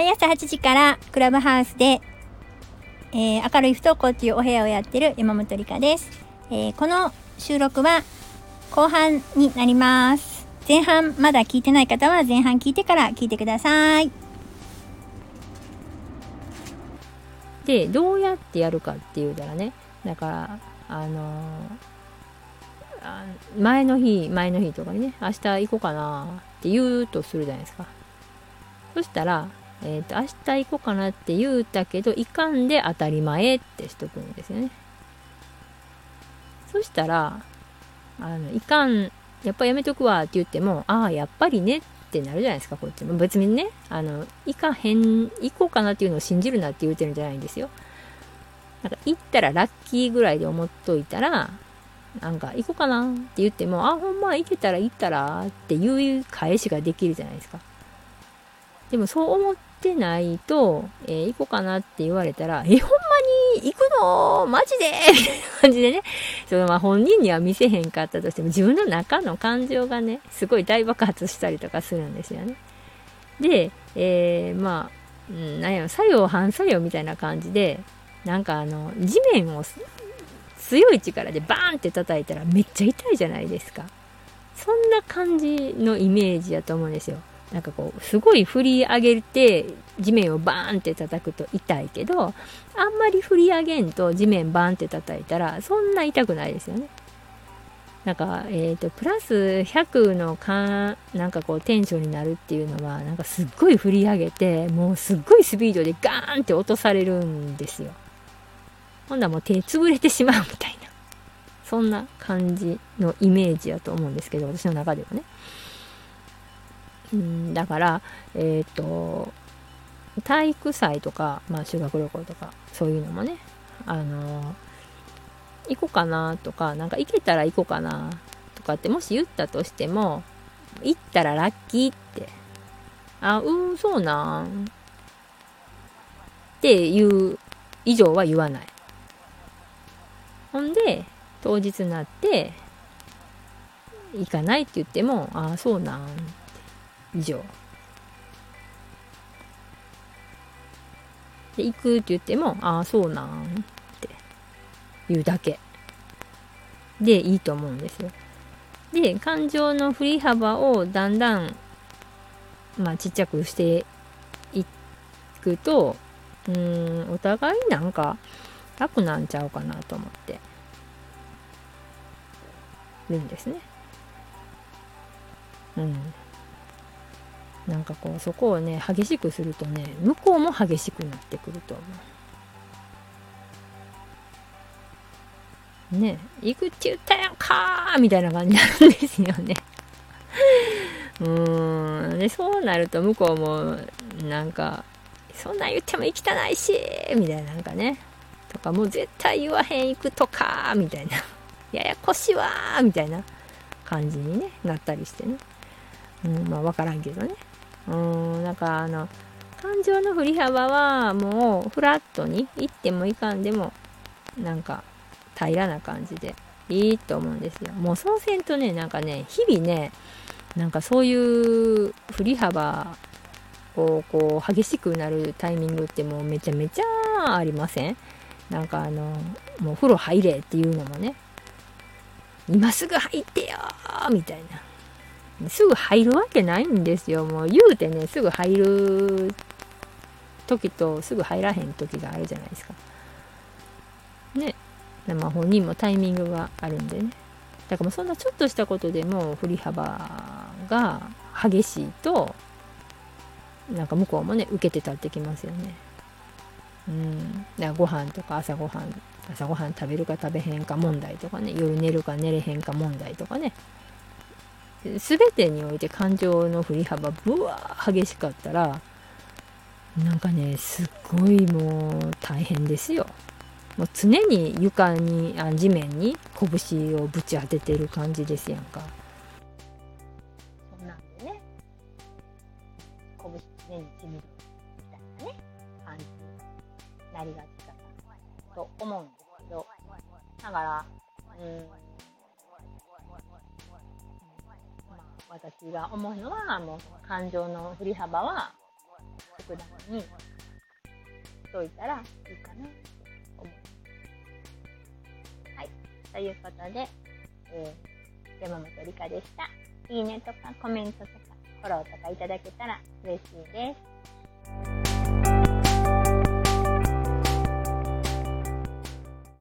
毎朝8時からクラブハウスで、えー、明るい不登校っていうお部屋をやってる山本理香です、えー、この収録は後半になります。前半まだ聞いてない方は前半聞いてから聞いてください。でどうやってやるかっていうたらねだからあのー、前の日前の日とかにね明日行こうかなって言うとするじゃないですか。そしたら、えっ、ー、と明日行こうかなって言うたけどいかんで当たり前ってしとくんですよね。そしたらあのいかんやっぱやめとくわって言ってもああやっぱりねってなるじゃないですかこっちも。別にねあの行かへん行こうかなっていうのを信じるなって言うてるんじゃないんですよ。なんか行ったらラッキーぐらいで思っといたら、なんか行こうかなって言っても、あ、ほんま行けたら行ったらっていう返しができるじゃないですか。でもそう思っってないと、えー、行こうかなって言われたら、え、ほんまに行くの？マジで？みたいな感じでね、そのまあ本人には見せへんかったとしても、自分の中の感情がね、すごい大爆発したりとかするんですよね。で、えー、まあ、うん、なんやろ、作用反作用みたいな感じで、なんかあの地面を強い力でバーンって叩いたらめっちゃ痛いじゃないですか。そんな感じのイメージやと思うんですよ。なんかこうすごい振り上げて地面をバーンって叩くと痛いけどあんまり振り上げんと地面バーンって叩いたらそんな痛くないですよねなんか、えっ、ー、と、プラス100のかなんかこう、テンションになるっていうのは、なんかすっごい振り上げて、もうすっごいスピードでガーンって落とされるんですよ。ほんならもう手潰れてしまうみたいな。そんな感じのイメージやと思うんですけど、私の中ではね。うん、だから、えっ、ー、と、体育祭とか、まあ修学旅行とか、そういうのもね、あの、行こうかなとか、なんか行けたら行こうかなとかってもし言ったとしても、行ったらラッキーって、あ、うん、そうなん。っていう以上は言わない。ほんで、当日になって、行かないって言っても、ああ、そうなん。以上。で、行くって言っても、ああ、そうなん。って言うだけ。で、いいと思うんですよ。で、感情の振り幅をだんだん、まあ、ちっちゃくしていくと、うん、お互いなんか、楽なんちゃうかなと思ってるんですね。うん。なんかこうそこをね激しくするとね向こうも激しくなってくると思う。ね行くって言ったやんかみたいな感じなんですよね。うーん。でそうなると向こうもなんかそんなん言っても行きたないしみたいななんかね。とかもう絶対言わへん行くとかみたいな。ややこしいわみたいな感じに、ね、なったりしてね、うん、まあ分からんけどね。うんなんかあの感情の振り幅はもうフラットに行ってもいかんでもなんか平らな感じでいいと思うんですよ。もうそうせんとねなんかね日々ねなんかそういう振り幅をこう激しくなるタイミングってもうめちゃめちゃありません？なんかあのもう風呂入れっていうのもね今すぐ入ってよみたいな。すぐ入るわけないんですよ。もう言うてねすぐ入る時とすぐ入らへん時があるじゃないですか。ね。まあ本人もタイミングがあるんでね。だからもうそんなちょっとしたことでも振り幅が激しいとなんか向こうもね受けて立ってきますよね。うん、だからご飯とか朝ごはん朝ごはん食べるか食べへんか問題とかね夜寝るか寝れへんか問題とかね。全てにおいて感情の振り幅ぶわー激しかったらなんかねすっごいもう大変ですよ。もう常に床にあ地面に拳をぶち当ててる感じですやんか。そんなんでね。拳常にちみるなね感じになりがちかなと思うんですけど。だからうん。私が思うのはもう感情の振り幅は特段にしといたらいいかなと思います。はい。ということで、えー、山本理香でした。いいねとかコメントとかフォローとかいただけたら嬉しいです。